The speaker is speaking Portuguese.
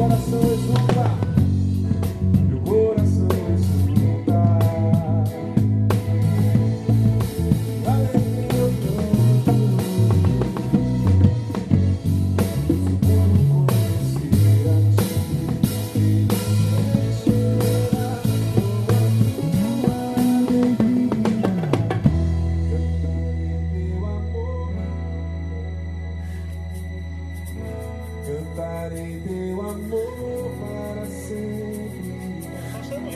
coração. cantarei teu amor para sempre. Nós estamos